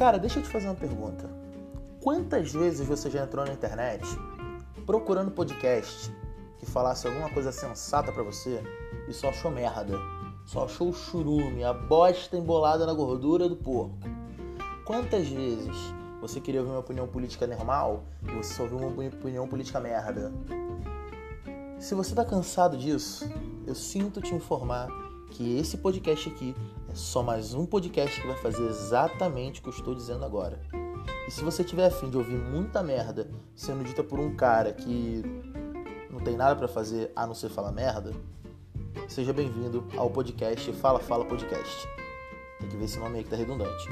Cara, deixa eu te fazer uma pergunta. Quantas vezes você já entrou na internet procurando podcast que falasse alguma coisa sensata para você e só achou merda? Só achou o churume, a bosta embolada na gordura do porco? Quantas vezes você queria ouvir uma opinião política normal e você só ouviu uma opinião política merda? Se você tá cansado disso, eu sinto te informar que esse podcast aqui é só mais um podcast que vai fazer exatamente o que eu estou dizendo agora. E se você tiver afim de ouvir muita merda sendo dita por um cara que não tem nada para fazer a não ser falar merda, seja bem-vindo ao podcast Fala Fala Podcast. Tem que ver esse nome aí que tá redundante.